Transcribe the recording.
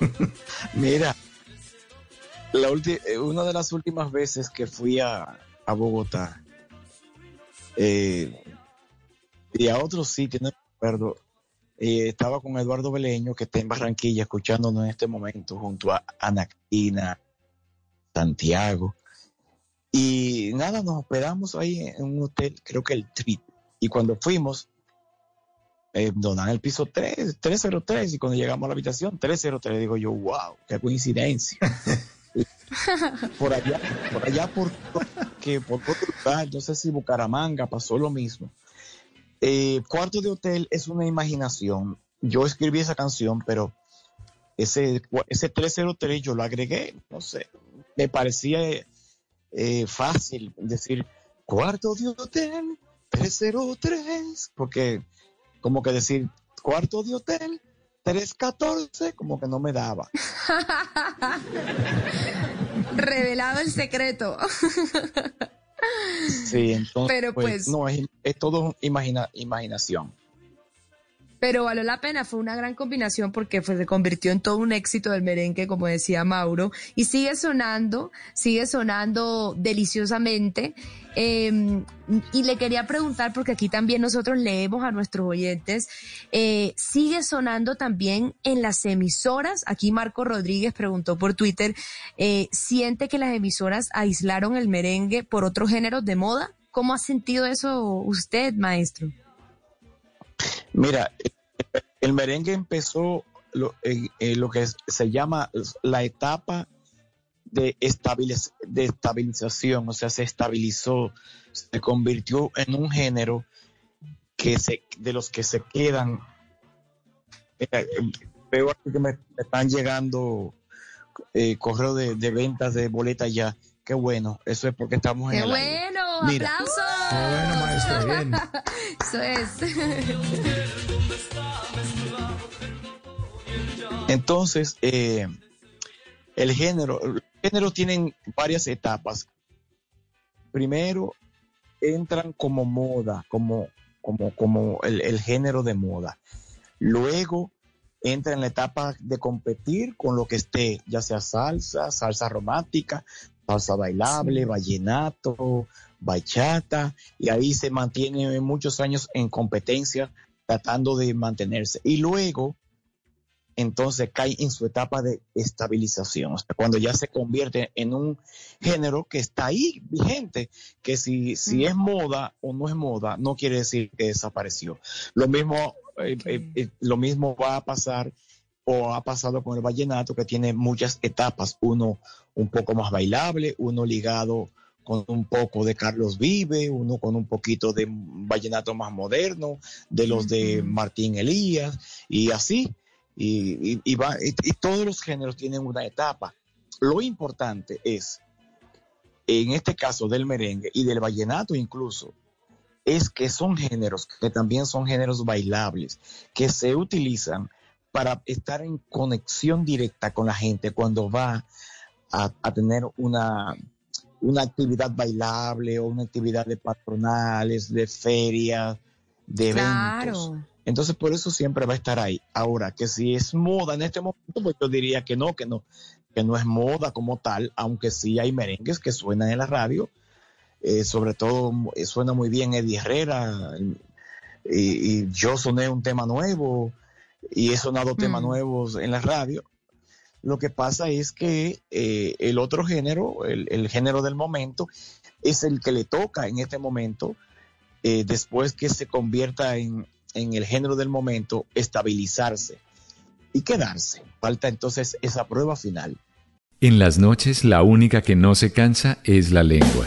Mira, la eh, una de las últimas veces que fui a, Bogotá eh, y a otro sitio, no recuerdo, eh, estaba con Eduardo Beleño, que está en Barranquilla, escuchándonos en este momento, junto a Anaquina, Santiago. Y nada, nos hospedamos ahí en un hotel, creo que el Trip. Y cuando fuimos, eh, donan el piso 3, 303, y cuando llegamos a la habitación, 303, digo yo, wow, qué coincidencia. por allá, por allá, por, que por otro lugar, no sé si Bucaramanga pasó lo mismo. Eh, cuarto de hotel es una imaginación. Yo escribí esa canción, pero ese, ese 303 yo lo agregué, no sé, me parecía eh, fácil decir cuarto de hotel 303, porque como que decir cuarto de hotel 314, como que no me daba. Revelado el secreto. sí, entonces, Pero pues, pues, no, es, todo imagina, imaginación pero valió la pena, fue una gran combinación porque se convirtió en todo un éxito del merengue, como decía Mauro, y sigue sonando, sigue sonando deliciosamente. Em, y le quería preguntar, porque aquí también nosotros leemos a nuestros oyentes, eh, sigue sonando también en las emisoras. Aquí Marco Rodríguez preguntó por Twitter, eh, ¿siente que las emisoras aislaron el merengue por otros géneros de moda? ¿Cómo ha sentido eso usted, maestro? Mira, el merengue empezó lo, lo que se llama la etapa de, de estabilización, o sea, se estabilizó, se convirtió en un género que se, de los que se quedan. veo que me, están llegando eh, correo de, ventas de boletas ya. Qué bueno, eso es porque estamos en ¡Qué bueno! ¡Aplausos! Bueno, maestro, bien. eso es. Entonces, eh, el género, el género tienen varias etapas. Primero, entran como moda, como, como, como el, el género de moda. Luego, entra en la etapa de competir con lo que esté, ya sea salsa, salsa romántica, salsa bailable, vallenato, bachata, y ahí se mantiene muchos años en competencia tratando de mantenerse. Y luego entonces cae en su etapa de estabilización, o sea, cuando ya se convierte en un género que está ahí vigente, que si, si es moda o no es moda, no quiere decir que desapareció. Lo mismo, eh, eh, eh, lo mismo va a pasar o ha pasado con el vallenato, que tiene muchas etapas, uno un poco más bailable, uno ligado con un poco de Carlos Vive, uno con un poquito de vallenato más moderno, de los de Martín Elías, y así y, y, todos los géneros tienen una etapa. Lo importante es, en este caso del merengue y del vallenato incluso, es que son géneros que también son géneros bailables, que se utilizan para estar en conexión directa con la gente cuando va a, tener una, una actividad bailable o una actividad de patronales, de ferias, de eventos. Entonces, por eso siempre va a estar ahí. Ahora, que si es moda en este momento, pues yo diría que no, que no, que no es moda como tal, aunque sí hay merengues que suenan en la radio. Eh, sobre todo eh, suena muy bien Eddie Herrera, y, yo soné un tema nuevo, y he sonado temas mm. nuevos en la radio. Lo que pasa es que eh, el otro género, el, género del momento, es el que le toca en este momento, después que se convierta en, en el género del momento, estabilizarse y quedarse. Falta entonces esa prueba final. En las noches la única que no se cansa es la lengua.